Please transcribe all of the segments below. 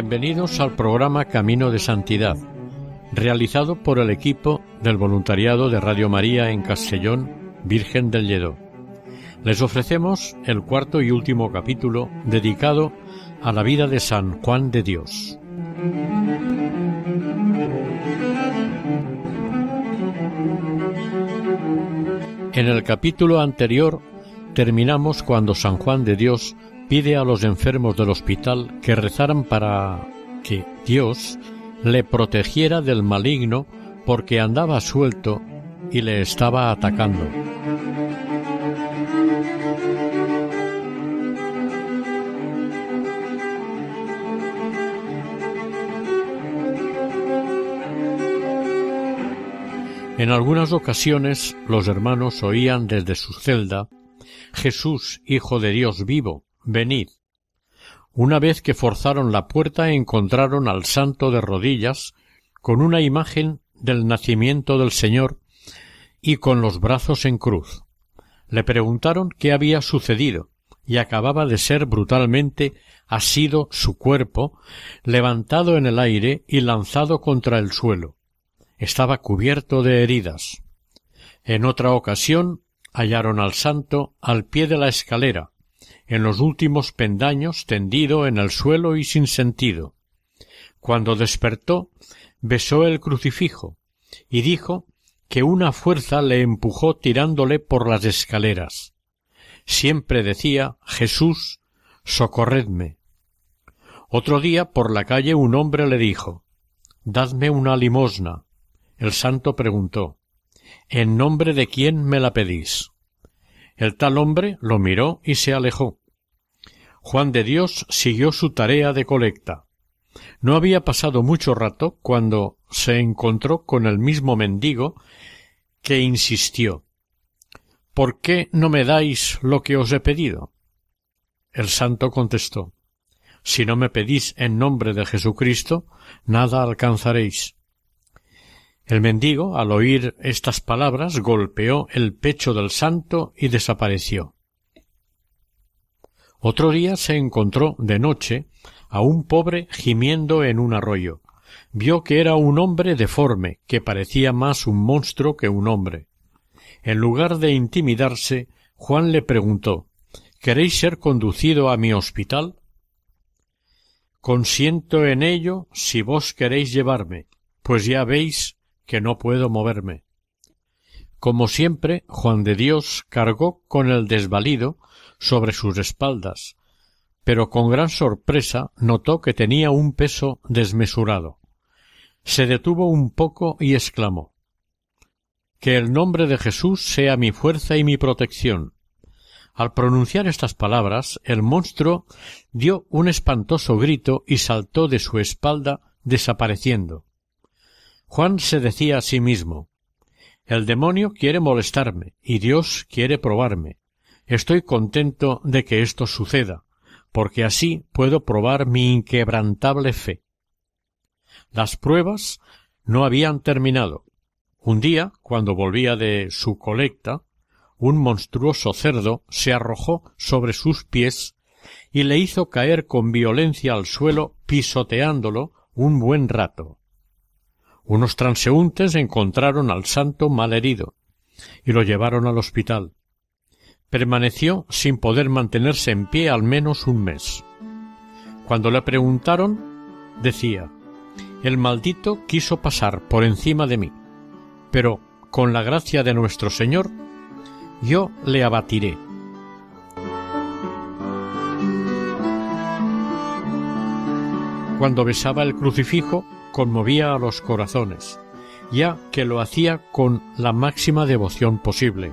Bienvenidos al programa Camino de Santidad, realizado por el equipo del voluntariado de Radio María en Castellón, Virgen del Lledó. Les ofrecemos el cuarto y último capítulo dedicado a la vida de San Juan de Dios. En el capítulo anterior terminamos cuando San Juan de Dios pide a los enfermos del hospital que rezaran para que Dios le protegiera del maligno porque andaba suelto y le estaba atacando. En algunas ocasiones los hermanos oían desde su celda Jesús, Hijo de Dios vivo, Venid. Una vez que forzaron la puerta encontraron al santo de rodillas, con una imagen del nacimiento del Señor y con los brazos en cruz. Le preguntaron qué había sucedido, y acababa de ser brutalmente asido su cuerpo, levantado en el aire y lanzado contra el suelo. Estaba cubierto de heridas. En otra ocasión hallaron al santo al pie de la escalera, en los últimos pendaños tendido en el suelo y sin sentido. Cuando despertó, besó el crucifijo y dijo que una fuerza le empujó tirándole por las escaleras. Siempre decía Jesús, socorredme. Otro día por la calle un hombre le dijo Dadme una limosna. El santo preguntó ¿En nombre de quién me la pedís? El tal hombre lo miró y se alejó. Juan de Dios siguió su tarea de colecta. No había pasado mucho rato cuando se encontró con el mismo mendigo que insistió ¿Por qué no me dais lo que os he pedido? El santo contestó Si no me pedís en nombre de Jesucristo, nada alcanzaréis. El mendigo, al oír estas palabras, golpeó el pecho del santo y desapareció. Otro día se encontró de noche a un pobre gimiendo en un arroyo. Vio que era un hombre deforme, que parecía más un monstruo que un hombre. En lugar de intimidarse, Juan le preguntó ¿Queréis ser conducido a mi hospital? Consiento en ello si vos queréis llevarme, pues ya veis que no puedo moverme. Como siempre, Juan de Dios cargó con el desvalido sobre sus espaldas, pero con gran sorpresa notó que tenía un peso desmesurado. Se detuvo un poco y exclamó Que el nombre de Jesús sea mi fuerza y mi protección. Al pronunciar estas palabras, el monstruo dio un espantoso grito y saltó de su espalda, desapareciendo. Juan se decía a sí mismo El demonio quiere molestarme y Dios quiere probarme. Estoy contento de que esto suceda, porque así puedo probar mi inquebrantable fe. Las pruebas no habían terminado. Un día, cuando volvía de su colecta, un monstruoso cerdo se arrojó sobre sus pies y le hizo caer con violencia al suelo pisoteándolo un buen rato. Unos transeúntes encontraron al santo mal herido y lo llevaron al hospital permaneció sin poder mantenerse en pie al menos un mes. Cuando le preguntaron, decía El maldito quiso pasar por encima de mí, pero con la gracia de nuestro Señor, yo le abatiré. Cuando besaba el crucifijo, conmovía a los corazones, ya que lo hacía con la máxima devoción posible.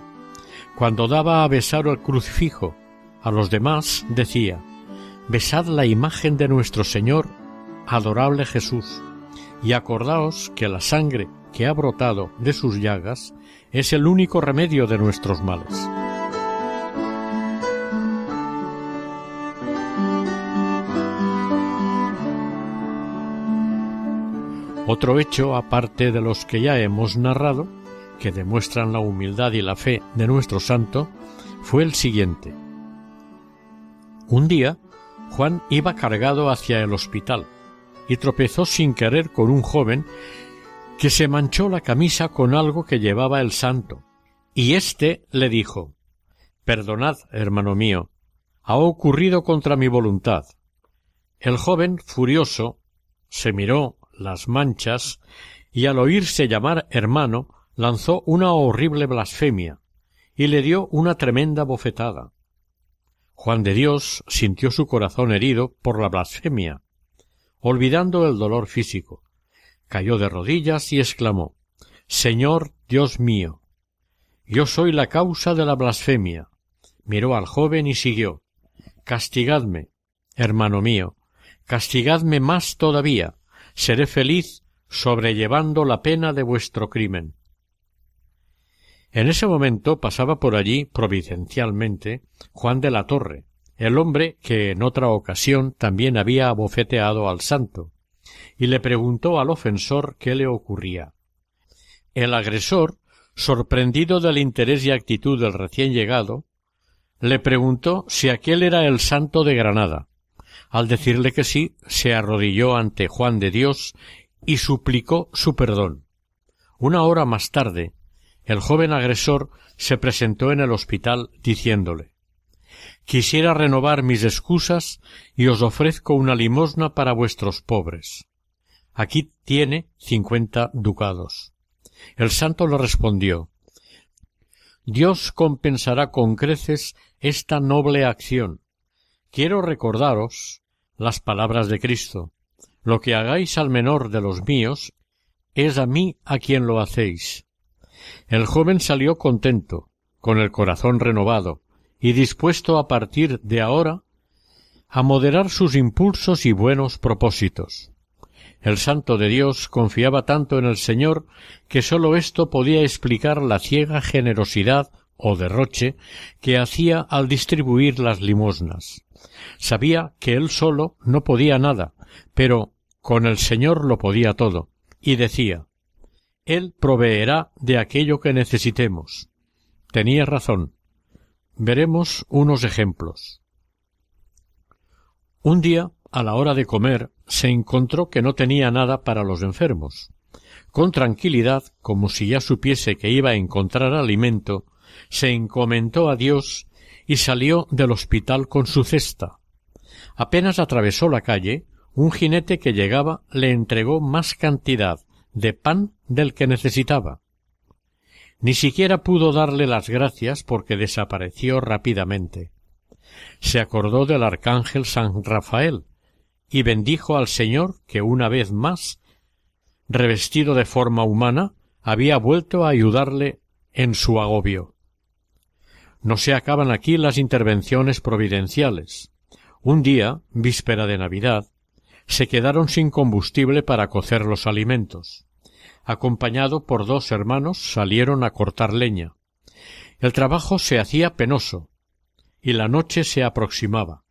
Cuando daba a besar el crucifijo a los demás, decía, Besad la imagen de nuestro Señor, adorable Jesús, y acordaos que la sangre que ha brotado de sus llagas es el único remedio de nuestros males. Otro hecho, aparte de los que ya hemos narrado, que demuestran la humildad y la fe de nuestro santo, fue el siguiente. Un día, Juan iba cargado hacia el hospital y tropezó sin querer con un joven que se manchó la camisa con algo que llevaba el santo, y éste le dijo Perdonad, hermano mío, ha ocurrido contra mi voluntad. El joven, furioso, se miró las manchas y al oírse llamar hermano lanzó una horrible blasfemia y le dio una tremenda bofetada. Juan de Dios sintió su corazón herido por la blasfemia, olvidando el dolor físico. Cayó de rodillas y exclamó Señor Dios mío, yo soy la causa de la blasfemia. Miró al joven y siguió Castigadme, hermano mío, castigadme más todavía, seré feliz sobrellevando la pena de vuestro crimen. En ese momento pasaba por allí providencialmente Juan de la Torre, el hombre que en otra ocasión también había abofeteado al santo, y le preguntó al ofensor qué le ocurría. El agresor, sorprendido del interés y actitud del recién llegado, le preguntó si aquel era el santo de Granada, al decirle que sí, se arrodilló ante Juan de Dios y suplicó su perdón. Una hora más tarde, el joven agresor se presentó en el hospital diciéndole Quisiera renovar mis excusas y os ofrezco una limosna para vuestros pobres. Aquí tiene cincuenta ducados. El santo le respondió Dios compensará con creces esta noble acción, quiero recordaros las palabras de Cristo. Lo que hagáis al menor de los míos, es a mí a quien lo hacéis. El joven salió contento, con el corazón renovado, y dispuesto a partir de ahora a moderar sus impulsos y buenos propósitos. El santo de Dios confiaba tanto en el Señor que sólo esto podía explicar la ciega generosidad o derroche que hacía al distribuir las limosnas. Sabía que él solo no podía nada, pero con el Señor lo podía todo, y decía Él proveerá de aquello que necesitemos. Tenía razón. Veremos unos ejemplos. Un día, a la hora de comer, se encontró que no tenía nada para los enfermos. Con tranquilidad, como si ya supiese que iba a encontrar alimento, se encomendó a Dios y salió del hospital con su cesta. Apenas atravesó la calle, un jinete que llegaba le entregó más cantidad de pan del que necesitaba. Ni siquiera pudo darle las gracias porque desapareció rápidamente. Se acordó del arcángel San Rafael y bendijo al Señor que una vez más, revestido de forma humana, había vuelto a ayudarle en su agobio. No se acaban aquí las intervenciones providenciales. Un día, víspera de Navidad, se quedaron sin combustible para cocer los alimentos. Acompañado por dos hermanos salieron a cortar leña. El trabajo se hacía penoso, y la noche se aproximaba.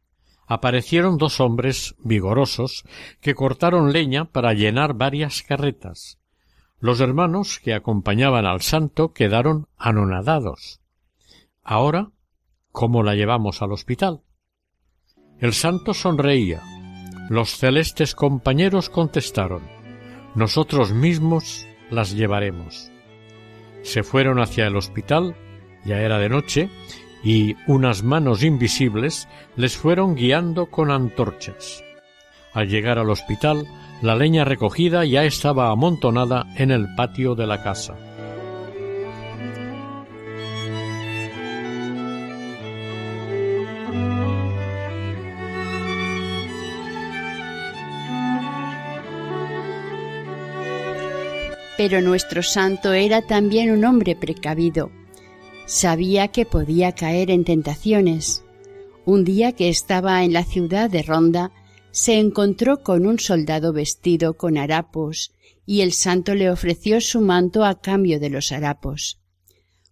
Aparecieron dos hombres vigorosos que cortaron leña para llenar varias carretas. Los hermanos que acompañaban al santo quedaron anonadados. Ahora, ¿cómo la llevamos al hospital? El santo sonreía. Los celestes compañeros contestaron Nosotros mismos las llevaremos. Se fueron hacia el hospital, ya era de noche, y unas manos invisibles les fueron guiando con antorchas. Al llegar al hospital, la leña recogida ya estaba amontonada en el patio de la casa. Pero nuestro santo era también un hombre precavido. Sabía que podía caer en tentaciones. Un día que estaba en la ciudad de Ronda, se encontró con un soldado vestido con harapos, y el santo le ofreció su manto a cambio de los harapos.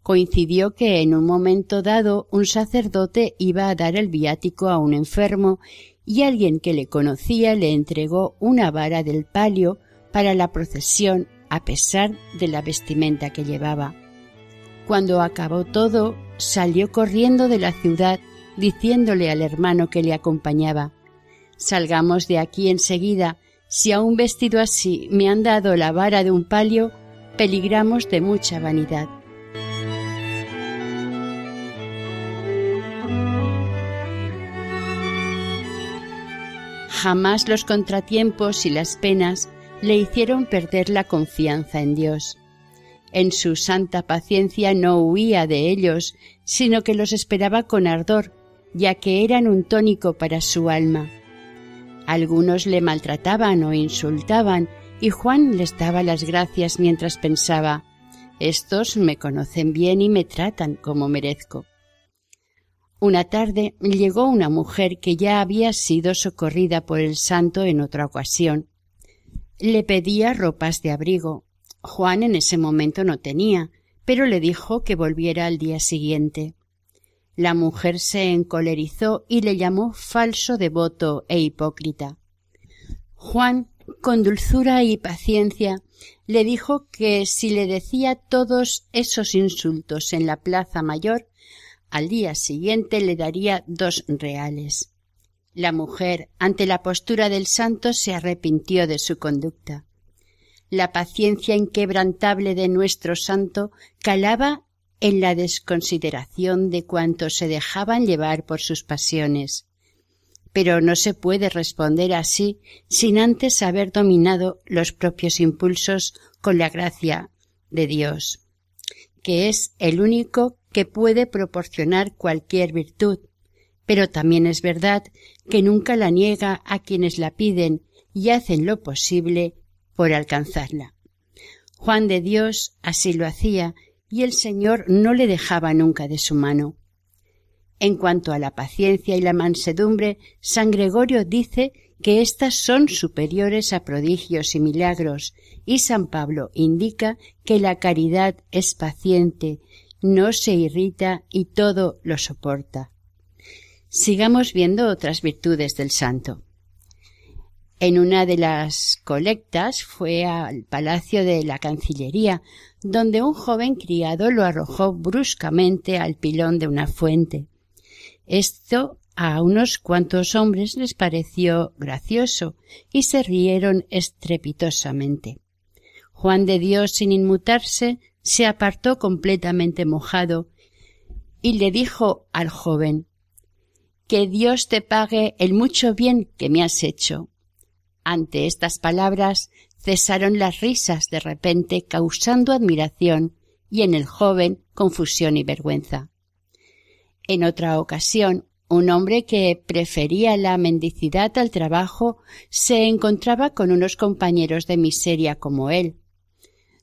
Coincidió que en un momento dado un sacerdote iba a dar el viático a un enfermo y alguien que le conocía le entregó una vara del palio para la procesión a pesar de la vestimenta que llevaba. Cuando acabó todo, salió corriendo de la ciudad diciéndole al hermano que le acompañaba Salgamos de aquí enseguida. Si a un vestido así me han dado la vara de un palio, peligramos de mucha vanidad. Jamás los contratiempos y las penas le hicieron perder la confianza en Dios. En su santa paciencia no huía de ellos, sino que los esperaba con ardor, ya que eran un tónico para su alma. Algunos le maltrataban o insultaban, y Juan les daba las gracias mientras pensaba Estos me conocen bien y me tratan como merezco. Una tarde llegó una mujer que ya había sido socorrida por el santo en otra ocasión. Le pedía ropas de abrigo. Juan en ese momento no tenía, pero le dijo que volviera al día siguiente. La mujer se encolerizó y le llamó falso devoto e hipócrita. Juan, con dulzura y paciencia, le dijo que si le decía todos esos insultos en la plaza mayor, al día siguiente le daría dos reales. La mujer, ante la postura del santo, se arrepintió de su conducta. La paciencia inquebrantable de nuestro santo calaba en la desconsideración de cuantos se dejaban llevar por sus pasiones. Pero no se puede responder así sin antes haber dominado los propios impulsos con la gracia de Dios, que es el único que puede proporcionar cualquier virtud, pero también es verdad que nunca la niega a quienes la piden y hacen lo posible por alcanzarla. Juan de Dios así lo hacía y el Señor no le dejaba nunca de su mano. En cuanto a la paciencia y la mansedumbre, San Gregorio dice que éstas son superiores a prodigios y milagros, y San Pablo indica que la caridad es paciente, no se irrita y todo lo soporta. Sigamos viendo otras virtudes del santo. En una de las colectas fue al palacio de la Cancillería, donde un joven criado lo arrojó bruscamente al pilón de una fuente. Esto a unos cuantos hombres les pareció gracioso y se rieron estrepitosamente. Juan de Dios, sin inmutarse, se apartó completamente mojado y le dijo al joven Que Dios te pague el mucho bien que me has hecho. Ante estas palabras cesaron las risas de repente causando admiración y en el joven confusión y vergüenza. En otra ocasión, un hombre que prefería la mendicidad al trabajo se encontraba con unos compañeros de miseria como él,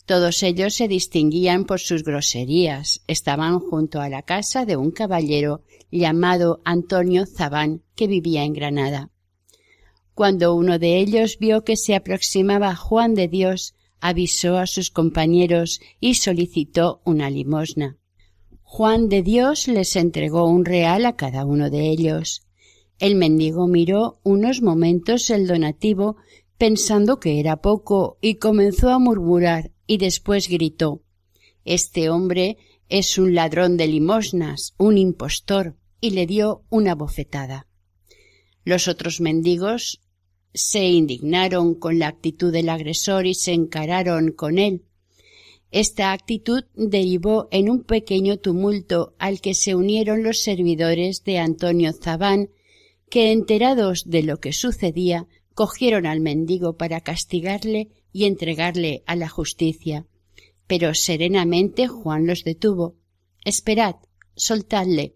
todos ellos se distinguían por sus groserías. Estaban junto a la casa de un caballero llamado Antonio Zabán, que vivía en Granada. Cuando uno de ellos vio que se aproximaba Juan de Dios, avisó a sus compañeros y solicitó una limosna. Juan de Dios les entregó un real a cada uno de ellos. El mendigo miró unos momentos el donativo pensando que era poco y comenzó a murmurar y después gritó Este hombre es un ladrón de limosnas, un impostor, y le dio una bofetada. Los otros mendigos se indignaron con la actitud del agresor y se encararon con él. Esta actitud derivó en un pequeño tumulto al que se unieron los servidores de Antonio Zabán, que enterados de lo que sucedía, cogieron al mendigo para castigarle y entregarle a la justicia. Pero serenamente Juan los detuvo. Esperad, soltadle.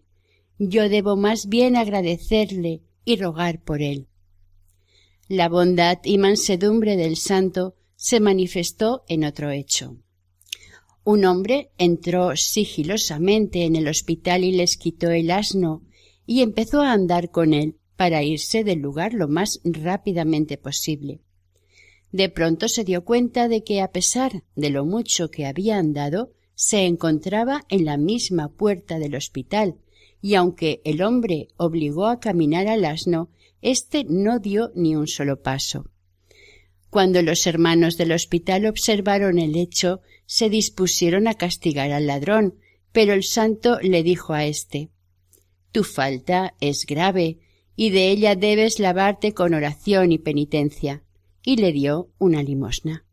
Yo debo más bien agradecerle y rogar por él. La bondad y mansedumbre del santo se manifestó en otro hecho. Un hombre entró sigilosamente en el hospital y les quitó el asno y empezó a andar con él para irse del lugar lo más rápidamente posible. De pronto se dio cuenta de que a pesar de lo mucho que había andado, se encontraba en la misma puerta del hospital, y aunque el hombre obligó a caminar al asno, éste no dio ni un solo paso. Cuando los hermanos del hospital observaron el hecho, se dispusieron a castigar al ladrón, pero el santo le dijo a éste Tu falta es grave, y de ella debes lavarte con oración y penitencia, y le dio una limosna.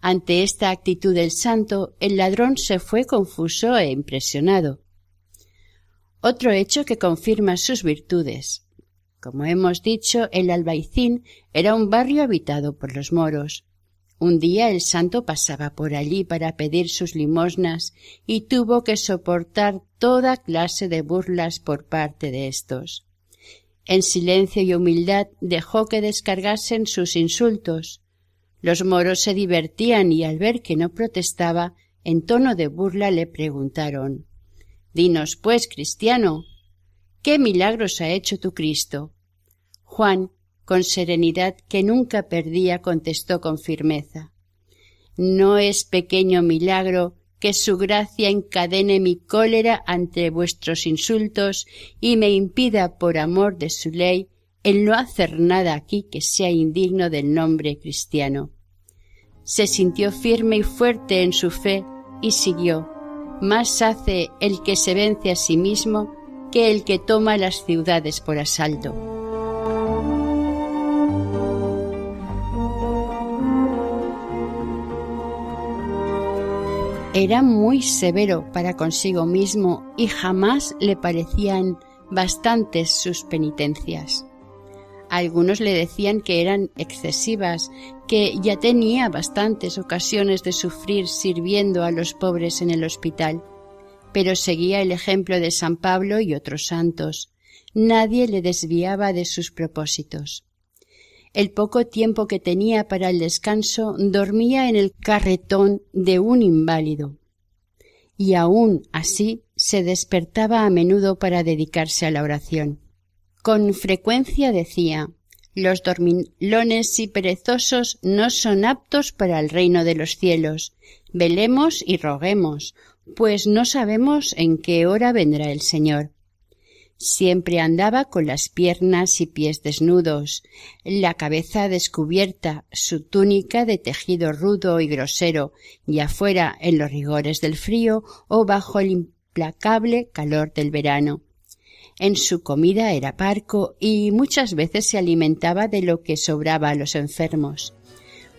Ante esta actitud del santo, el ladrón se fue confuso e impresionado. Otro hecho que confirma sus virtudes. Como hemos dicho, el Albaicín era un barrio habitado por los moros. Un día el santo pasaba por allí para pedir sus limosnas y tuvo que soportar toda clase de burlas por parte de éstos. En silencio y humildad dejó que descargasen sus insultos. Los moros se divertían y al ver que no protestaba, en tono de burla le preguntaron Dinos, pues, cristiano, ¿qué milagros ha hecho tu Cristo? Juan, con serenidad que nunca perdía, contestó con firmeza No es pequeño milagro que su gracia encadene mi cólera ante vuestros insultos y me impida por amor de su ley el no hacer nada aquí que sea indigno del nombre cristiano. Se sintió firme y fuerte en su fe y siguió. Más hace el que se vence a sí mismo que el que toma las ciudades por asalto. Era muy severo para consigo mismo y jamás le parecían bastantes sus penitencias. Algunos le decían que eran excesivas, que ya tenía bastantes ocasiones de sufrir sirviendo a los pobres en el hospital, pero seguía el ejemplo de San Pablo y otros santos. Nadie le desviaba de sus propósitos. El poco tiempo que tenía para el descanso dormía en el carretón de un inválido. Y aun así se despertaba a menudo para dedicarse a la oración. Con frecuencia decía Los dormilones y perezosos no son aptos para el reino de los cielos. Velemos y roguemos, pues no sabemos en qué hora vendrá el Señor. Siempre andaba con las piernas y pies desnudos, la cabeza descubierta, su túnica de tejido rudo y grosero, y afuera en los rigores del frío o bajo el implacable calor del verano. En su comida era parco y muchas veces se alimentaba de lo que sobraba a los enfermos.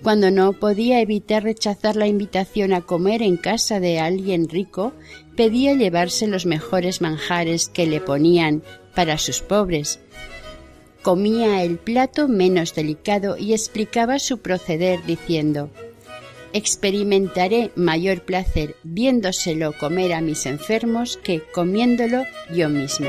Cuando no podía evitar rechazar la invitación a comer en casa de alguien rico, pedía llevarse los mejores manjares que le ponían para sus pobres. Comía el plato menos delicado y explicaba su proceder diciendo Experimentaré mayor placer viéndoselo comer a mis enfermos que comiéndolo yo mismo.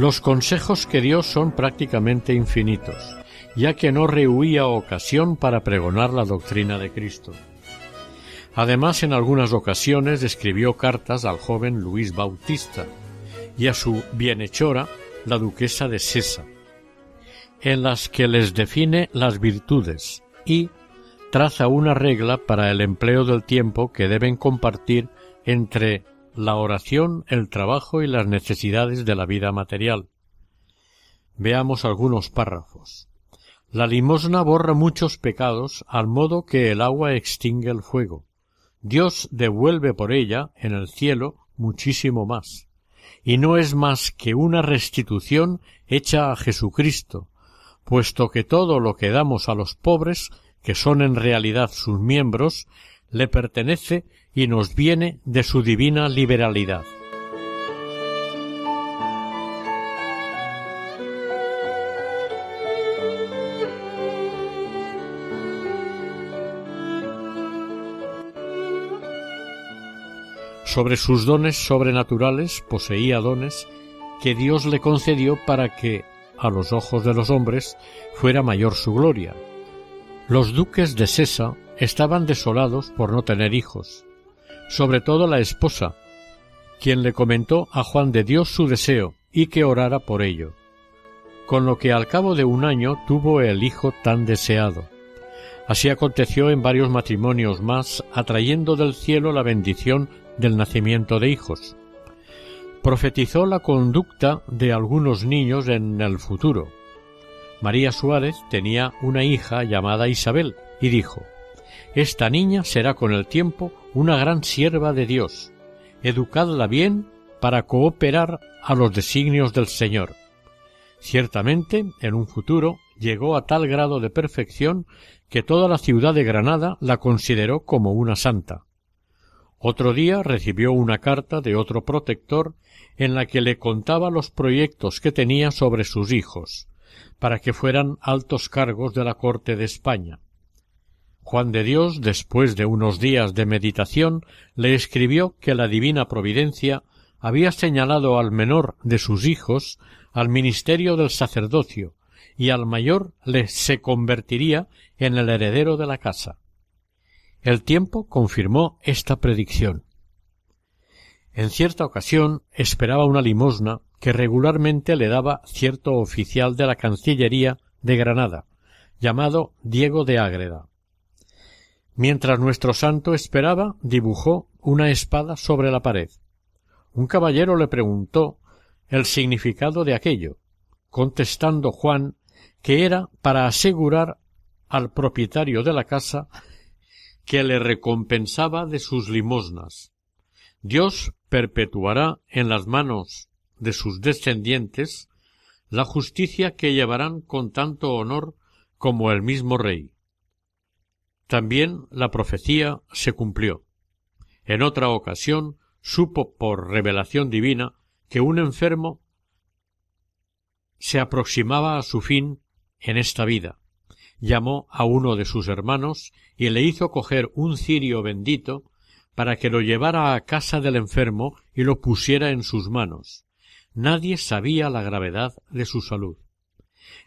Los consejos que dio son prácticamente infinitos, ya que no rehuía ocasión para pregonar la doctrina de Cristo. Además, en algunas ocasiones escribió cartas al joven Luis Bautista y a su bienhechora, la duquesa de Sesa, en las que les define las virtudes y traza una regla para el empleo del tiempo que deben compartir entre la oración, el trabajo y las necesidades de la vida material. Veamos algunos párrafos. La limosna borra muchos pecados al modo que el agua extingue el fuego. Dios devuelve por ella en el cielo muchísimo más. Y no es más que una restitución hecha a Jesucristo, puesto que todo lo que damos a los pobres, que son en realidad sus miembros, le pertenece y nos viene de su divina liberalidad. Sobre sus dones sobrenaturales poseía dones que Dios le concedió para que, a los ojos de los hombres, fuera mayor su gloria. Los duques de Sesa estaban desolados por no tener hijos, sobre todo la esposa, quien le comentó a Juan de Dios su deseo y que orara por ello, con lo que al cabo de un año tuvo el hijo tan deseado. Así aconteció en varios matrimonios más, atrayendo del cielo la bendición del nacimiento de hijos. Profetizó la conducta de algunos niños en el futuro. María Suárez tenía una hija llamada Isabel y dijo Esta niña será con el tiempo una gran sierva de Dios. Educadla bien para cooperar a los designios del Señor. Ciertamente, en un futuro, llegó a tal grado de perfección que toda la ciudad de Granada la consideró como una santa. Otro día recibió una carta de otro protector en la que le contaba los proyectos que tenía sobre sus hijos, para que fueran altos cargos de la corte de España. Juan de Dios, después de unos días de meditación, le escribió que la divina providencia había señalado al menor de sus hijos al ministerio del sacerdocio y al mayor le se convertiría en el heredero de la casa. El tiempo confirmó esta predicción. En cierta ocasión esperaba una limosna que regularmente le daba cierto oficial de la Cancillería de Granada, llamado Diego de Ágreda. Mientras nuestro santo esperaba, dibujó una espada sobre la pared. Un caballero le preguntó el significado de aquello, contestando Juan que era para asegurar al propietario de la casa que le recompensaba de sus limosnas. Dios perpetuará en las manos de sus descendientes la justicia que llevarán con tanto honor como el mismo rey. También la profecía se cumplió. En otra ocasión supo por revelación divina que un enfermo se aproximaba a su fin en esta vida, llamó a uno de sus hermanos y le hizo coger un cirio bendito para que lo llevara a casa del enfermo y lo pusiera en sus manos. Nadie sabía la gravedad de su salud.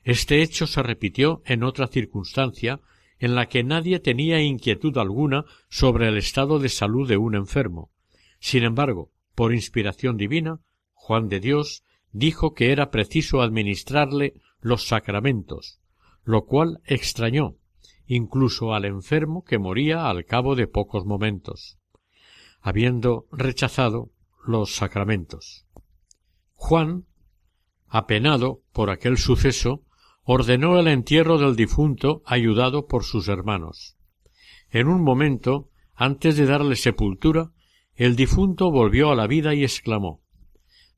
Este hecho se repitió en otra circunstancia en la que nadie tenía inquietud alguna sobre el estado de salud de un enfermo. Sin embargo, por inspiración divina, Juan de Dios dijo que era preciso administrarle los sacramentos, lo cual extrañó incluso al enfermo que moría al cabo de pocos momentos, habiendo rechazado los sacramentos. Juan, apenado por aquel suceso, ordenó el entierro del difunto ayudado por sus hermanos. En un momento, antes de darle sepultura, el difunto volvió a la vida y exclamó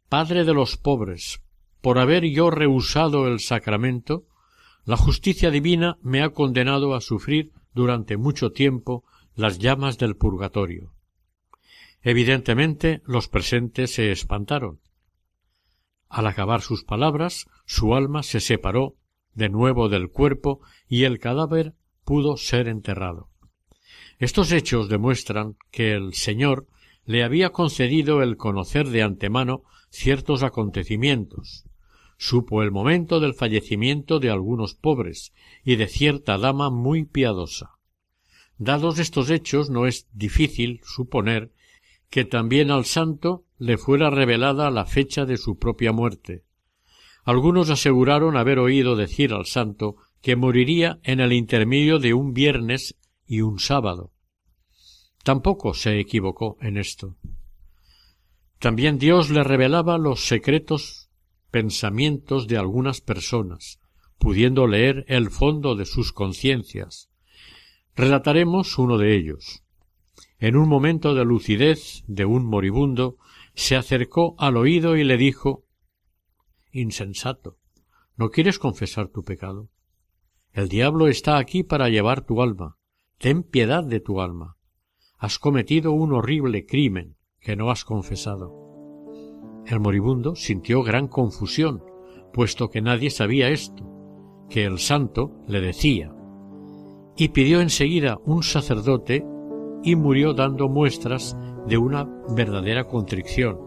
Padre de los pobres, por haber yo rehusado el sacramento, la justicia divina me ha condenado a sufrir durante mucho tiempo las llamas del purgatorio. Evidentemente los presentes se espantaron. Al acabar sus palabras, su alma se separó de nuevo del cuerpo y el cadáver pudo ser enterrado. Estos hechos demuestran que el Señor le había concedido el conocer de antemano ciertos acontecimientos, supo el momento del fallecimiento de algunos pobres y de cierta dama muy piadosa. Dados estos hechos, no es difícil suponer que también al santo le fuera revelada la fecha de su propia muerte. Algunos aseguraron haber oído decir al santo que moriría en el intermedio de un viernes y un sábado. Tampoco se equivocó en esto. También Dios le revelaba los secretos pensamientos de algunas personas, pudiendo leer el fondo de sus conciencias. Relataremos uno de ellos. En un momento de lucidez de un moribundo, se acercó al oído y le dijo Insensato, ¿no quieres confesar tu pecado? El diablo está aquí para llevar tu alma. Ten piedad de tu alma. has cometido un horrible crimen que no has confesado. El moribundo sintió gran confusión, puesto que nadie sabía esto, que el santo le decía, y pidió enseguida un sacerdote y murió dando muestras de una verdadera contrición.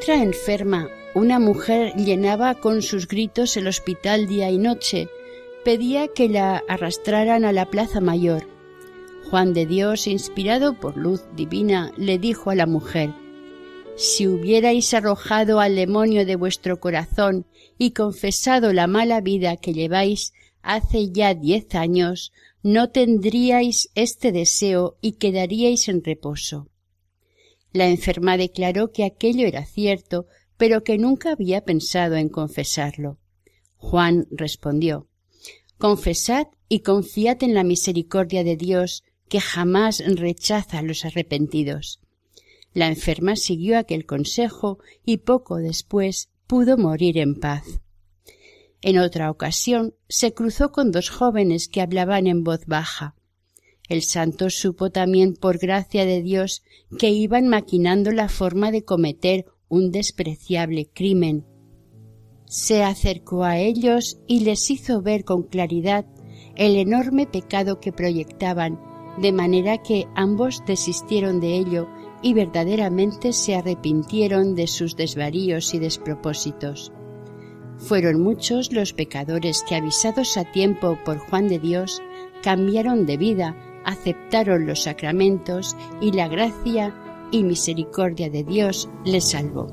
Otra enferma, una mujer, llenaba con sus gritos el hospital día y noche, pedía que la arrastraran a la plaza mayor. Juan de Dios, inspirado por luz divina, le dijo a la mujer Si hubierais arrojado al demonio de vuestro corazón y confesado la mala vida que lleváis hace ya diez años, no tendríais este deseo y quedaríais en reposo. La enferma declaró que aquello era cierto, pero que nunca había pensado en confesarlo. Juan respondió Confesad y confiad en la misericordia de Dios, que jamás rechaza a los arrepentidos. La enferma siguió aquel consejo y poco después pudo morir en paz. En otra ocasión se cruzó con dos jóvenes que hablaban en voz baja. El santo supo también por gracia de Dios que iban maquinando la forma de cometer un despreciable crimen. Se acercó a ellos y les hizo ver con claridad el enorme pecado que proyectaban, de manera que ambos desistieron de ello y verdaderamente se arrepintieron de sus desvaríos y despropósitos. Fueron muchos los pecadores que, avisados a tiempo por Juan de Dios, cambiaron de vida aceptaron los sacramentos y la gracia y misericordia de Dios les salvó.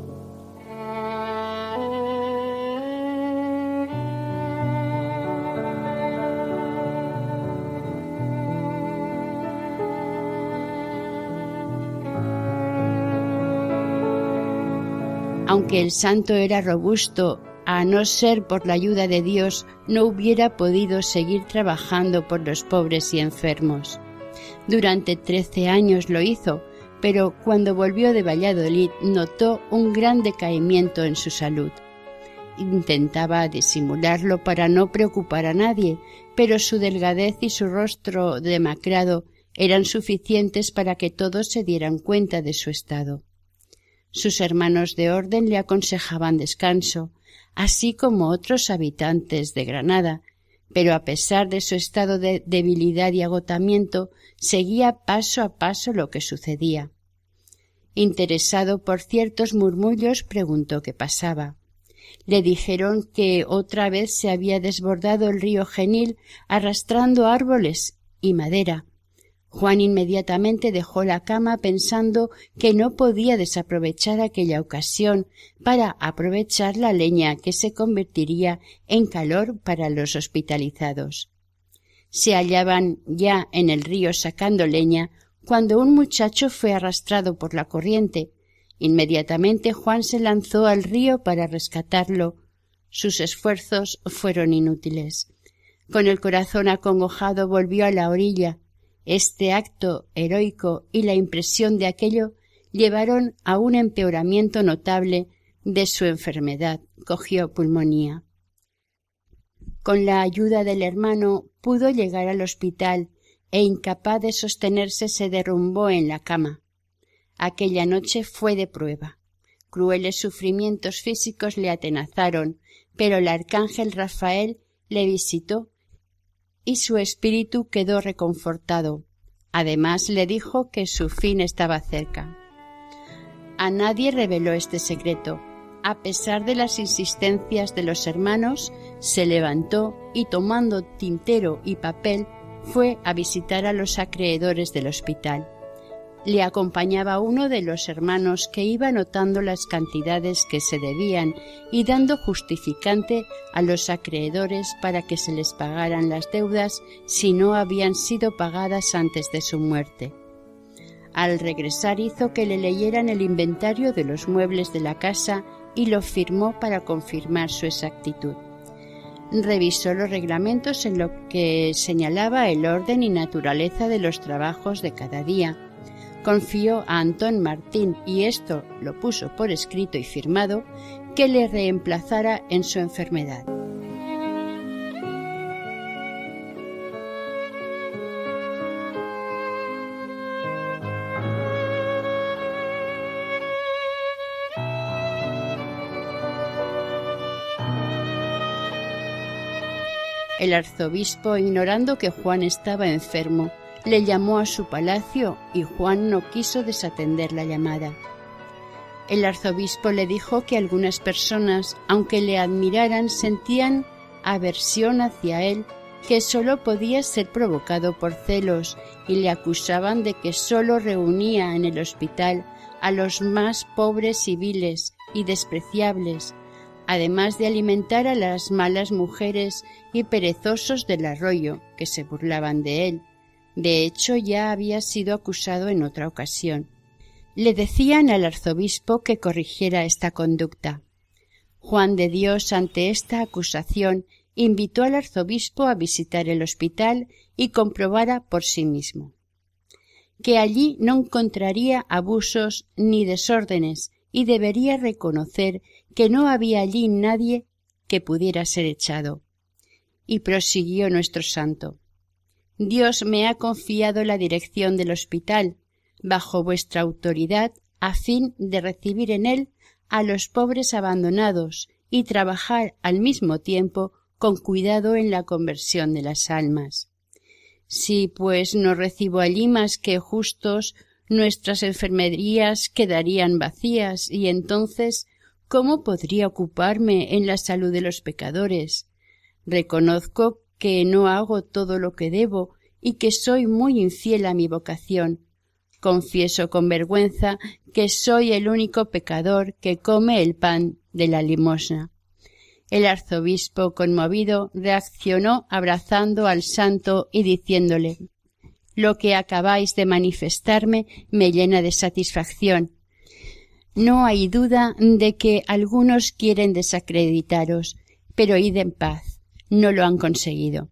Aunque el santo era robusto a no ser por la ayuda de Dios, no hubiera podido seguir trabajando por los pobres y enfermos. Durante trece años lo hizo, pero cuando volvió de Valladolid notó un gran decaimiento en su salud. Intentaba disimularlo para no preocupar a nadie, pero su delgadez y su rostro demacrado eran suficientes para que todos se dieran cuenta de su estado. Sus hermanos de orden le aconsejaban descanso, así como otros habitantes de Granada, pero a pesar de su estado de debilidad y agotamiento, seguía paso a paso lo que sucedía. Interesado por ciertos murmullos, preguntó qué pasaba. Le dijeron que otra vez se había desbordado el río Genil arrastrando árboles y madera, Juan inmediatamente dejó la cama pensando que no podía desaprovechar aquella ocasión para aprovechar la leña que se convertiría en calor para los hospitalizados. Se hallaban ya en el río sacando leña cuando un muchacho fue arrastrado por la corriente. Inmediatamente Juan se lanzó al río para rescatarlo. Sus esfuerzos fueron inútiles. Con el corazón acongojado volvió a la orilla, este acto heroico y la impresión de aquello llevaron a un empeoramiento notable de su enfermedad. Cogió pulmonía. Con la ayuda del hermano pudo llegar al hospital e incapaz de sostenerse se derrumbó en la cama. Aquella noche fue de prueba. Crueles sufrimientos físicos le atenazaron, pero el arcángel Rafael le visitó y su espíritu quedó reconfortado. Además le dijo que su fin estaba cerca. A nadie reveló este secreto. A pesar de las insistencias de los hermanos, se levantó y tomando tintero y papel fue a visitar a los acreedores del hospital le acompañaba uno de los hermanos que iba notando las cantidades que se debían y dando justificante a los acreedores para que se les pagaran las deudas si no habían sido pagadas antes de su muerte. Al regresar hizo que le leyeran el inventario de los muebles de la casa y lo firmó para confirmar su exactitud. Revisó los reglamentos en lo que señalaba el orden y naturaleza de los trabajos de cada día, confió a Antón Martín, y esto lo puso por escrito y firmado, que le reemplazara en su enfermedad. El arzobispo, ignorando que Juan estaba enfermo, le llamó a su palacio y Juan no quiso desatender la llamada. El arzobispo le dijo que algunas personas, aunque le admiraran, sentían aversión hacia él, que sólo podía ser provocado por celos, y le acusaban de que sólo reunía en el hospital a los más pobres civiles y despreciables, además de alimentar a las malas mujeres y perezosos del arroyo, que se burlaban de él. De hecho, ya había sido acusado en otra ocasión. Le decían al arzobispo que corrigiera esta conducta. Juan de Dios, ante esta acusación, invitó al arzobispo a visitar el hospital y comprobara por sí mismo que allí no encontraría abusos ni desórdenes y debería reconocer que no había allí nadie que pudiera ser echado. Y prosiguió nuestro santo. Dios me ha confiado la dirección del hospital, bajo vuestra autoridad, a fin de recibir en él a los pobres abandonados y trabajar al mismo tiempo con cuidado en la conversión de las almas. Si pues no recibo allí más que justos, nuestras enfermerías quedarían vacías y entonces ¿Cómo podría ocuparme en la salud de los pecadores? Reconozco que no hago todo lo que debo y que soy muy infiel a mi vocación. Confieso con vergüenza que soy el único pecador que come el pan de la limosna. El arzobispo, conmovido, reaccionó abrazando al santo y diciéndole Lo que acabáis de manifestarme me llena de satisfacción no hay duda de que algunos quieren desacreditaros, pero id en paz. No lo han conseguido.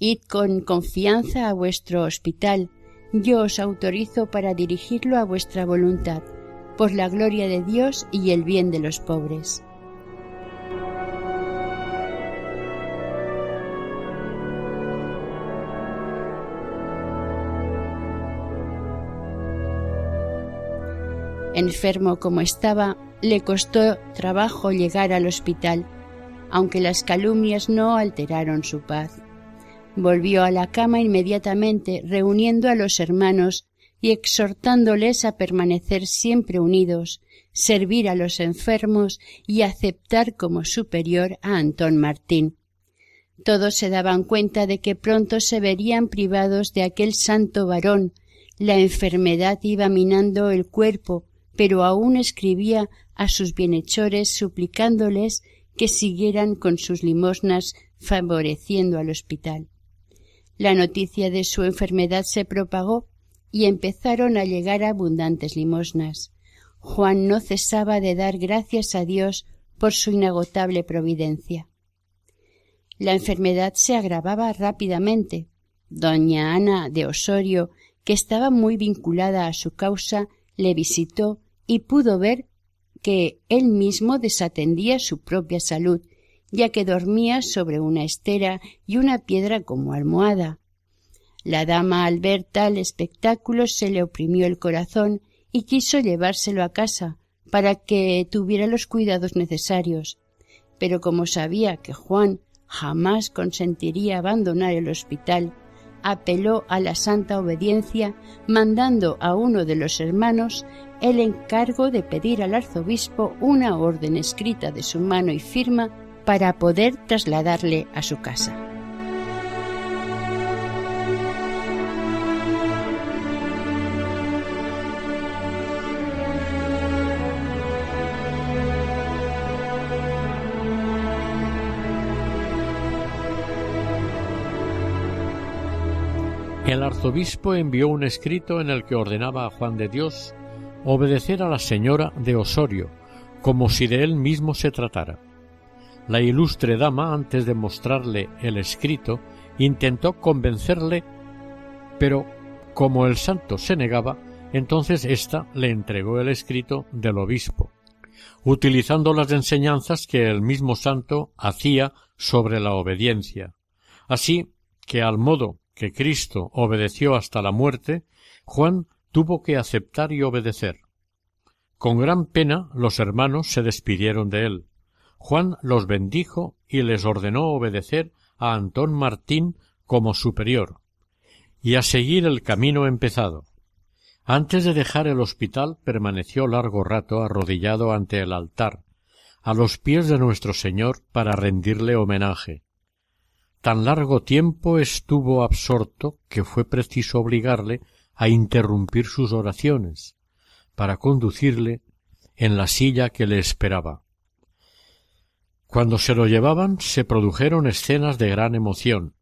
Id con confianza a vuestro hospital. Yo os autorizo para dirigirlo a vuestra voluntad, por la gloria de Dios y el bien de los pobres. Enfermo como estaba, le costó trabajo llegar al hospital, aunque las calumnias no alteraron su paz. Volvió a la cama inmediatamente, reuniendo a los hermanos y exhortándoles a permanecer siempre unidos, servir a los enfermos y aceptar como superior a Antón Martín. Todos se daban cuenta de que pronto se verían privados de aquel santo varón. La enfermedad iba minando el cuerpo pero aún escribía a sus bienhechores suplicándoles que siguieran con sus limosnas favoreciendo al hospital. La noticia de su enfermedad se propagó y empezaron a llegar abundantes limosnas. Juan no cesaba de dar gracias a Dios por su inagotable providencia. La enfermedad se agravaba rápidamente. Doña Ana de Osorio, que estaba muy vinculada a su causa, le visitó y pudo ver que él mismo desatendía su propia salud, ya que dormía sobre una estera y una piedra como almohada. La dama al ver tal espectáculo se le oprimió el corazón y quiso llevárselo a casa para que tuviera los cuidados necesarios. Pero como sabía que Juan jamás consentiría abandonar el hospital, apeló a la santa obediencia, mandando a uno de los hermanos el encargo de pedir al arzobispo una orden escrita de su mano y firma para poder trasladarle a su casa. El arzobispo envió un escrito en el que ordenaba a Juan de Dios obedecer a la señora de Osorio, como si de él mismo se tratara. La ilustre dama, antes de mostrarle el escrito, intentó convencerle, pero como el santo se negaba, Entonces ésta le entregó el escrito del obispo, utilizando las enseñanzas que el mismo santo hacía sobre la obediencia. Así que al modo que Cristo obedeció hasta la muerte, Juan tuvo que aceptar y obedecer. Con gran pena los hermanos se despidieron de él. Juan los bendijo y les ordenó obedecer a Antón Martín como superior y a seguir el camino empezado. Antes de dejar el hospital permaneció largo rato arrodillado ante el altar, a los pies de nuestro Señor para rendirle homenaje. Tan largo tiempo estuvo absorto que fue preciso obligarle a interrumpir sus oraciones para conducirle en la silla que le esperaba. Cuando se lo llevaban se produjeron escenas de gran emoción.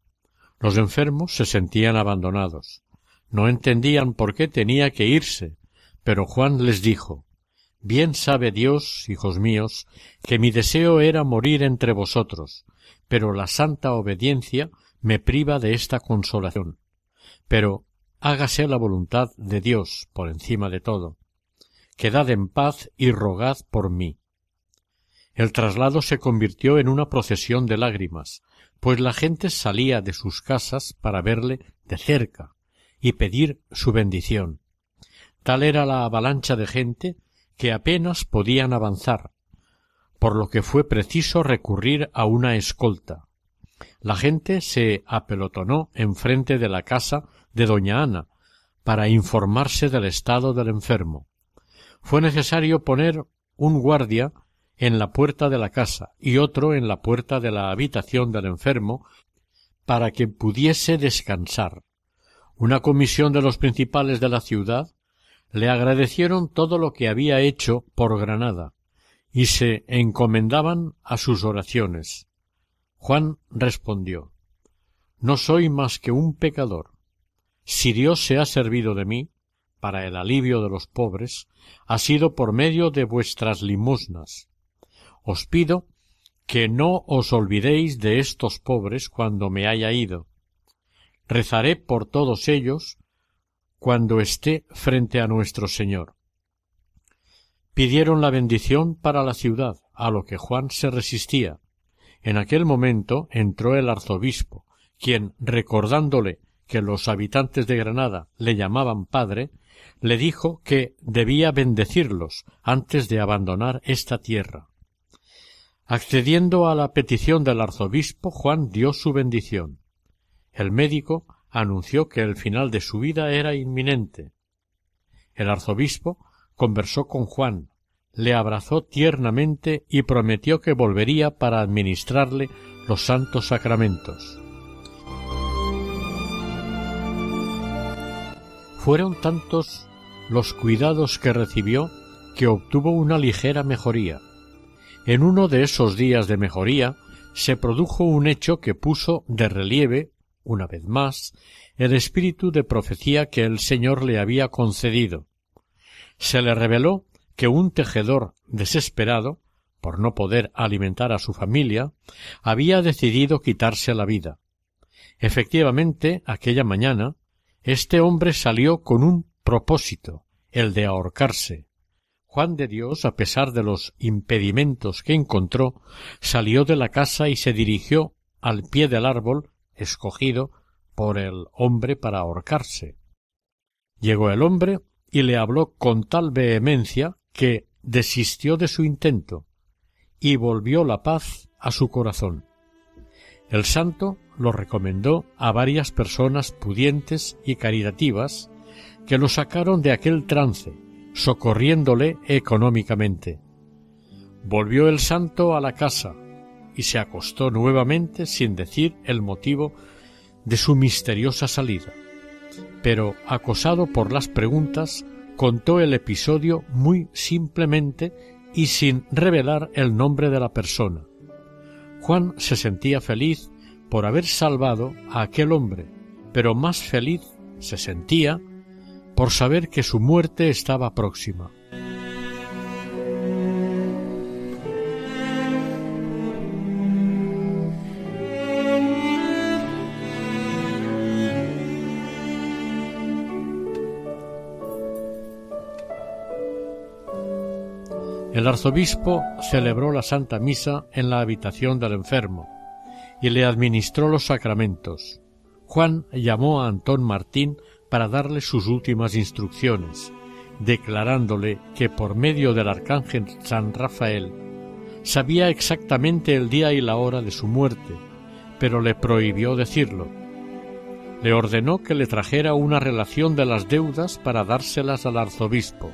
Los enfermos se sentían abandonados. No entendían por qué tenía que irse, pero Juan les dijo Bien sabe Dios, hijos míos, que mi deseo era morir entre vosotros, pero la santa obediencia me priva de esta consolación. Pero hágase la voluntad de Dios por encima de todo. Quedad en paz y rogad por mí. El traslado se convirtió en una procesión de lágrimas, pues la gente salía de sus casas para verle de cerca, y pedir su bendición. Tal era la avalancha de gente que apenas podían avanzar, por lo que fue preciso recurrir a una escolta. La gente se apelotonó enfrente de la casa de doña Ana para informarse del estado del enfermo. Fue necesario poner un guardia en la puerta de la casa y otro en la puerta de la habitación del enfermo para que pudiese descansar. Una comisión de los principales de la ciudad le agradecieron todo lo que había hecho por Granada y se encomendaban a sus oraciones. Juan respondió No soy más que un pecador. Si Dios se ha servido de mí para el alivio de los pobres, ha sido por medio de vuestras limosnas. Os pido que no os olvidéis de estos pobres cuando me haya ido, rezaré por todos ellos cuando esté frente a nuestro Señor. Pidieron la bendición para la ciudad, a lo que Juan se resistía. En aquel momento entró el arzobispo, quien, recordándole que los habitantes de Granada le llamaban padre, le dijo que debía bendecirlos antes de abandonar esta tierra. Accediendo a la petición del arzobispo, Juan dio su bendición. El médico anunció que el final de su vida era inminente. El arzobispo conversó con Juan, le abrazó tiernamente y prometió que volvería para administrarle los santos sacramentos. Fueron tantos los cuidados que recibió que obtuvo una ligera mejoría. En uno de esos días de mejoría se produjo un hecho que puso de relieve una vez más, el espíritu de profecía que el Señor le había concedido. Se le reveló que un tejedor desesperado, por no poder alimentar a su familia, había decidido quitarse la vida. Efectivamente, aquella mañana, este hombre salió con un propósito, el de ahorcarse. Juan de Dios, a pesar de los impedimentos que encontró, salió de la casa y se dirigió al pie del árbol escogido por el hombre para ahorcarse. Llegó el hombre y le habló con tal vehemencia que desistió de su intento y volvió la paz a su corazón. El santo lo recomendó a varias personas pudientes y caritativas que lo sacaron de aquel trance, socorriéndole económicamente. Volvió el santo a la casa, y se acostó nuevamente sin decir el motivo de su misteriosa salida. Pero, acosado por las preguntas, contó el episodio muy simplemente y sin revelar el nombre de la persona. Juan se sentía feliz por haber salvado a aquel hombre, pero más feliz se sentía por saber que su muerte estaba próxima. El arzobispo celebró la Santa Misa en la habitación del enfermo y le administró los sacramentos. Juan llamó a Antón Martín para darle sus últimas instrucciones, declarándole que por medio del arcángel San Rafael sabía exactamente el día y la hora de su muerte, pero le prohibió decirlo. Le ordenó que le trajera una relación de las deudas para dárselas al arzobispo.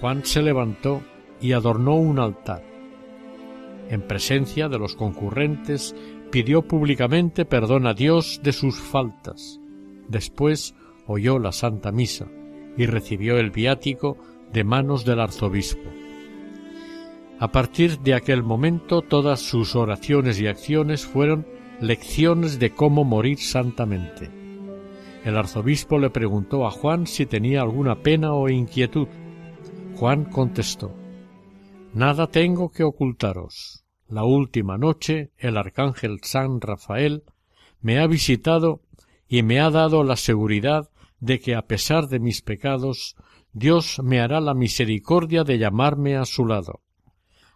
Juan se levantó y adornó un altar. En presencia de los concurrentes pidió públicamente perdón a Dios de sus faltas. Después oyó la Santa Misa y recibió el viático de manos del arzobispo. A partir de aquel momento todas sus oraciones y acciones fueron lecciones de cómo morir santamente. El arzobispo le preguntó a Juan si tenía alguna pena o inquietud. Juan contestó Nada tengo que ocultaros. La última noche el arcángel San Rafael me ha visitado y me ha dado la seguridad de que a pesar de mis pecados Dios me hará la misericordia de llamarme a su lado.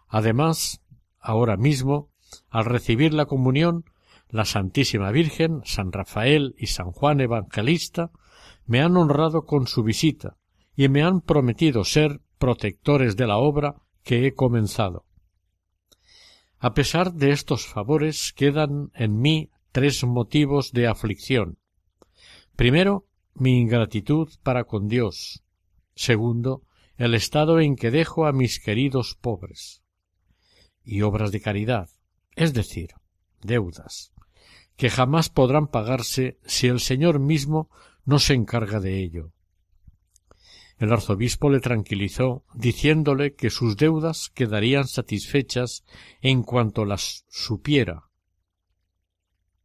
Además, ahora mismo, al recibir la comunión, la Santísima Virgen, San Rafael y San Juan Evangelista me han honrado con su visita y me han prometido ser protectores de la obra que he comenzado. A pesar de estos favores quedan en mí tres motivos de aflicción. Primero, mi ingratitud para con Dios. Segundo, el estado en que dejo a mis queridos pobres. Y obras de caridad, es decir, deudas, que jamás podrán pagarse si el Señor mismo no se encarga de ello. El arzobispo le tranquilizó, diciéndole que sus deudas quedarían satisfechas en cuanto las supiera,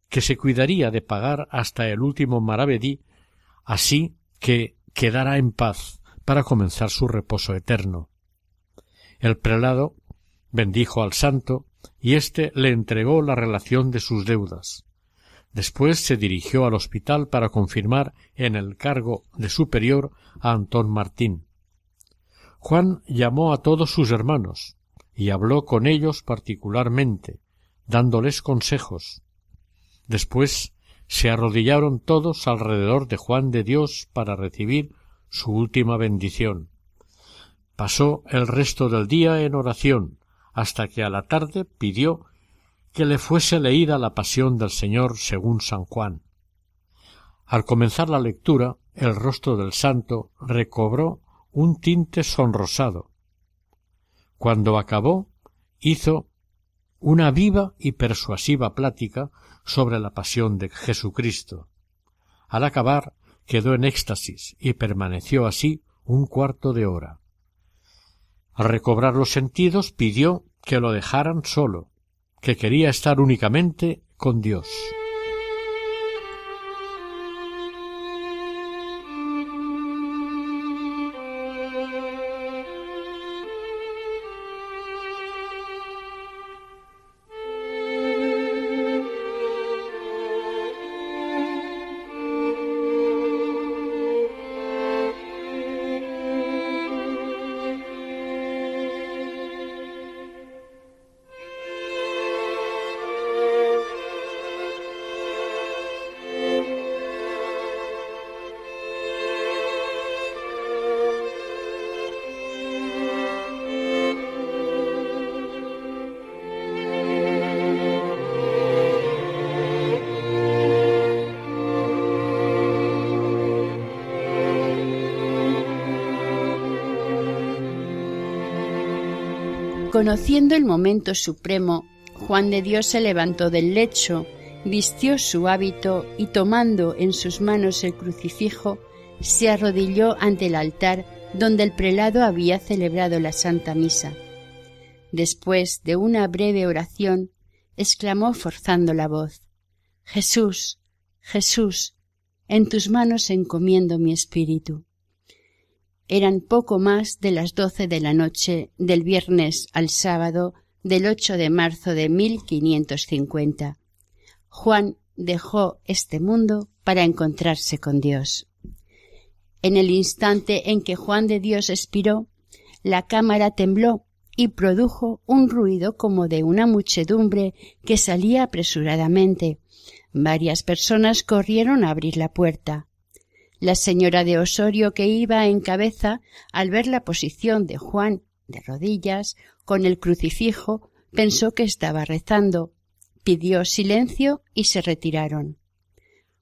que se cuidaría de pagar hasta el último maravedí así que quedará en paz para comenzar su reposo eterno. El prelado bendijo al santo y éste le entregó la relación de sus deudas. Después se dirigió al hospital para confirmar en el cargo de superior a Antón Martín. Juan llamó a todos sus hermanos y habló con ellos particularmente, dándoles consejos. Después se arrodillaron todos alrededor de Juan de Dios para recibir su última bendición. Pasó el resto del día en oración, hasta que a la tarde pidió que le fuese leída la pasión del Señor según San Juan. Al comenzar la lectura, el rostro del santo recobró un tinte sonrosado. Cuando acabó, hizo una viva y persuasiva plática sobre la pasión de Jesucristo. Al acabar quedó en éxtasis y permaneció así un cuarto de hora. Al recobrar los sentidos pidió que lo dejaran solo, que quería estar únicamente con Dios. Conociendo el momento supremo, Juan de Dios se levantó del lecho, vistió su hábito y tomando en sus manos el crucifijo, se arrodilló ante el altar donde el prelado había celebrado la Santa Misa. Después de una breve oración, exclamó forzando la voz Jesús, Jesús, en tus manos encomiendo mi espíritu. Eran poco más de las doce de la noche del viernes al sábado del 8 de marzo de 1550. Juan dejó este mundo para encontrarse con Dios. En el instante en que Juan de Dios expiró, La cámara tembló y produjo un ruido como de una muchedumbre que salía apresuradamente. Varias personas corrieron a abrir la puerta. La señora de Osorio, que iba en cabeza, al ver la posición de Juan de rodillas, con el crucifijo, pensó que estaba rezando, pidió silencio y se retiraron.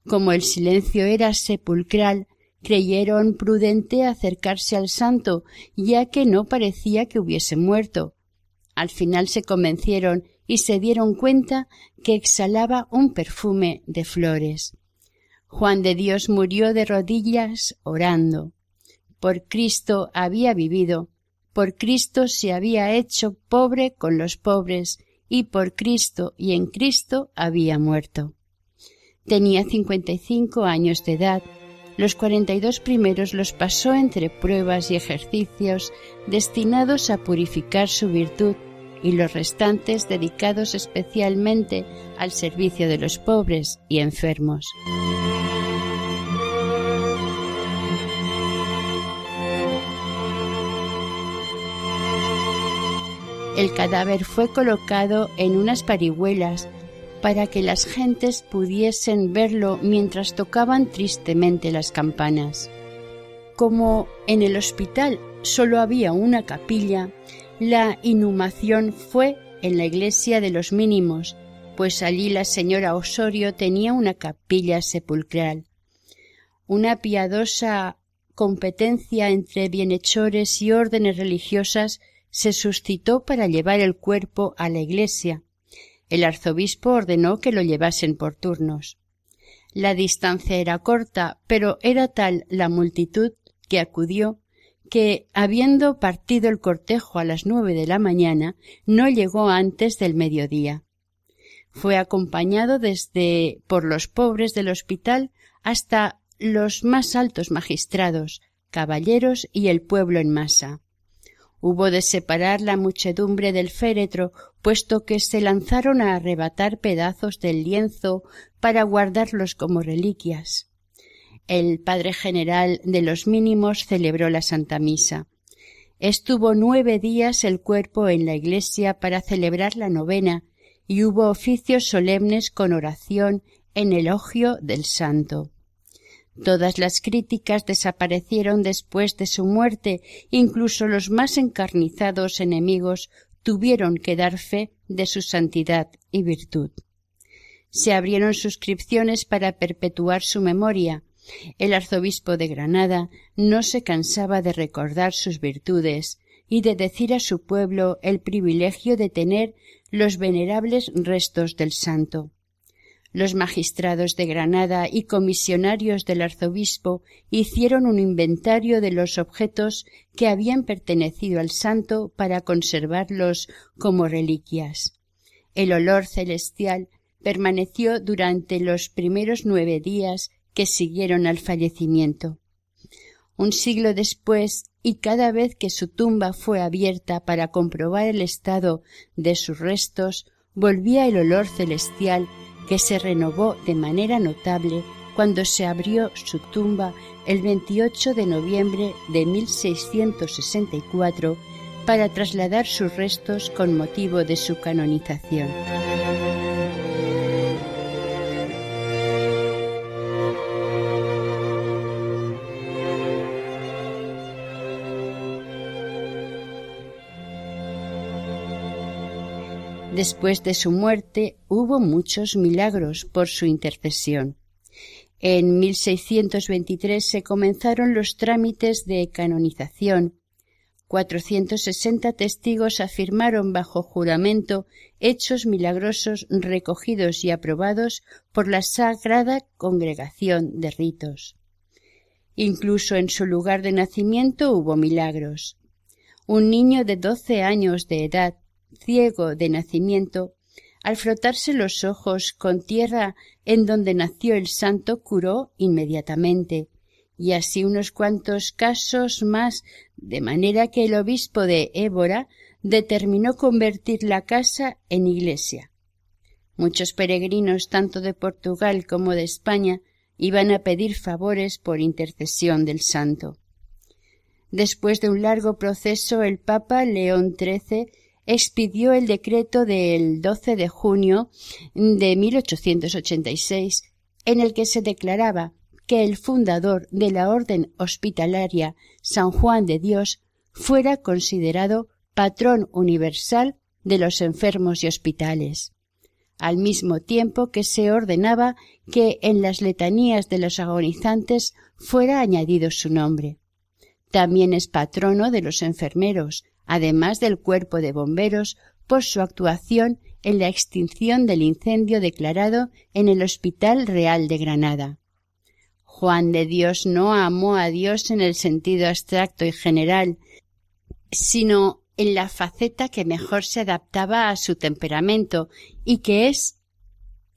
Como el silencio era sepulcral, creyeron prudente acercarse al santo, ya que no parecía que hubiese muerto. Al final se convencieron y se dieron cuenta que exhalaba un perfume de flores. Juan de Dios murió de rodillas orando. Por Cristo había vivido, por Cristo se había hecho pobre con los pobres, y por Cristo y en Cristo había muerto. Tenía cincuenta y cinco años de edad. Los cuarenta y dos primeros los pasó entre pruebas y ejercicios destinados a purificar su virtud y los restantes dedicados especialmente al servicio de los pobres y enfermos. El cadáver fue colocado en unas parihuelas para que las gentes pudiesen verlo mientras tocaban tristemente las campanas. Como en el hospital solo había una capilla, la inhumación fue en la iglesia de los mínimos, pues allí la señora Osorio tenía una capilla sepulcral. Una piadosa competencia entre bienhechores y órdenes religiosas se suscitó para llevar el cuerpo a la iglesia. El arzobispo ordenó que lo llevasen por turnos. La distancia era corta, pero era tal la multitud que acudió que, habiendo partido el cortejo a las nueve de la mañana, no llegó antes del mediodía. Fue acompañado desde por los pobres del hospital hasta los más altos magistrados, caballeros y el pueblo en masa. Hubo de separar la muchedumbre del féretro, puesto que se lanzaron a arrebatar pedazos del lienzo para guardarlos como reliquias. El padre general de los mínimos celebró la Santa Misa. Estuvo nueve días el cuerpo en la iglesia para celebrar la novena y hubo oficios solemnes con oración en elogio del santo. Todas las críticas desaparecieron después de su muerte, incluso los más encarnizados enemigos tuvieron que dar fe de su santidad y virtud. Se abrieron suscripciones para perpetuar su memoria. El arzobispo de Granada no se cansaba de recordar sus virtudes y de decir a su pueblo el privilegio de tener los venerables restos del santo. Los magistrados de Granada y comisionarios del arzobispo hicieron un inventario de los objetos que habían pertenecido al santo para conservarlos como reliquias. El olor celestial permaneció durante los primeros nueve días que siguieron al fallecimiento. Un siglo después, y cada vez que su tumba fue abierta para comprobar el estado de sus restos, volvía el olor celestial que se renovó de manera notable cuando se abrió su tumba el 28 de noviembre de 1664 para trasladar sus restos con motivo de su canonización. Después de su muerte hubo muchos milagros por su intercesión. En 1623 se comenzaron los trámites de canonización. 460 testigos afirmaron bajo juramento hechos milagrosos recogidos y aprobados por la Sagrada Congregación de Ritos. Incluso en su lugar de nacimiento hubo milagros. Un niño de doce años de edad ciego de nacimiento, al frotarse los ojos con tierra en donde nació el santo, curó inmediatamente, y así unos cuantos casos más, de manera que el obispo de Évora determinó convertir la casa en iglesia. Muchos peregrinos, tanto de Portugal como de España, iban a pedir favores por intercesión del santo. Después de un largo proceso, el Papa León XIII expidió el decreto del 12 de junio de 1886, en el que se declaraba que el fundador de la Orden Hospitalaria, San Juan de Dios, fuera considerado patrón universal de los enfermos y hospitales, al mismo tiempo que se ordenaba que en las letanías de los agonizantes fuera añadido su nombre. También es patrono de los enfermeros, además del cuerpo de bomberos, por su actuación en la extinción del incendio declarado en el Hospital Real de Granada. Juan de Dios no amó a Dios en el sentido abstracto y general, sino en la faceta que mejor se adaptaba a su temperamento y que es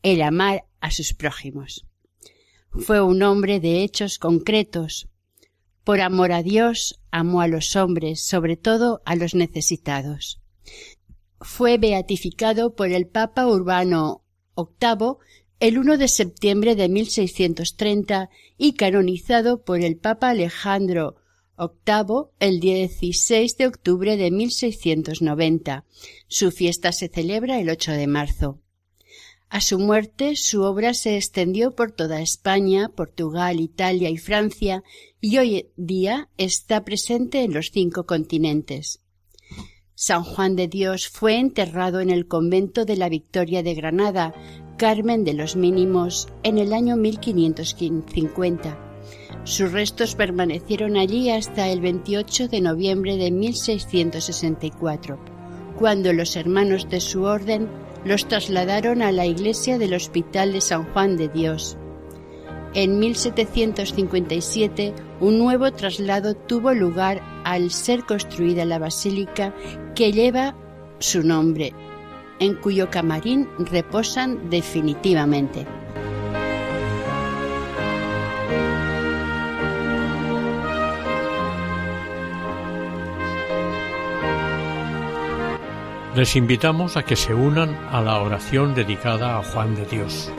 el amar a sus prójimos. Fue un hombre de hechos concretos, por amor a Dios, amó a los hombres, sobre todo a los necesitados. Fue beatificado por el Papa Urbano VIII el 1 de septiembre de 1630 y canonizado por el Papa Alejandro VIII el 16 de octubre de 1690. Su fiesta se celebra el 8 de marzo. A su muerte, su obra se extendió por toda España, Portugal, Italia y Francia, y hoy día está presente en los cinco continentes. San Juan de Dios fue enterrado en el convento de la Victoria de Granada, Carmen de los Mínimos, en el año 1550. Sus restos permanecieron allí hasta el 28 de noviembre de 1664, cuando los hermanos de su orden los trasladaron a la iglesia del Hospital de San Juan de Dios. En 1757 un nuevo traslado tuvo lugar al ser construida la basílica que lleva su nombre, en cuyo camarín reposan definitivamente. Les invitamos a que se unan a la oración dedicada a Juan de Dios.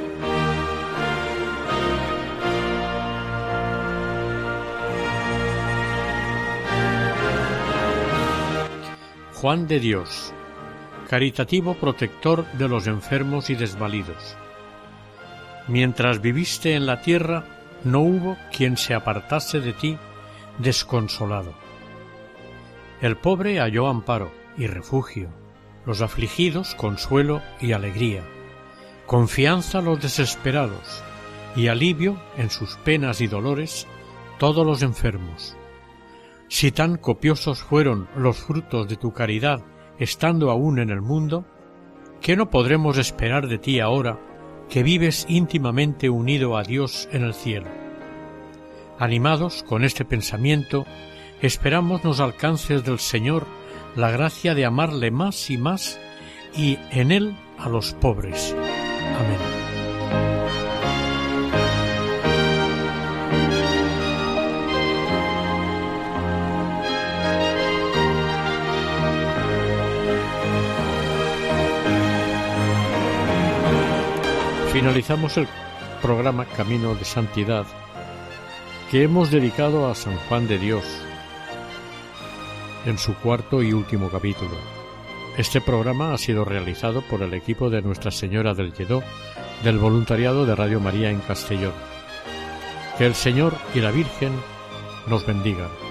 Juan de Dios, caritativo protector de los enfermos y desvalidos. Mientras viviste en la tierra, no hubo quien se apartase de ti desconsolado. El pobre halló amparo y refugio los afligidos consuelo y alegría, confianza a los desesperados y alivio en sus penas y dolores todos los enfermos. Si tan copiosos fueron los frutos de tu caridad estando aún en el mundo, ¿qué no podremos esperar de ti ahora que vives íntimamente unido a Dios en el cielo? Animados con este pensamiento, esperamos nos alcances del Señor la gracia de amarle más y más y en él a los pobres. Amén. Finalizamos el programa Camino de Santidad que hemos dedicado a San Juan de Dios, en su cuarto y último capítulo. Este programa ha sido realizado por el equipo de Nuestra Señora del Lledó del voluntariado de Radio María en Castellón. Que el Señor y la Virgen nos bendigan.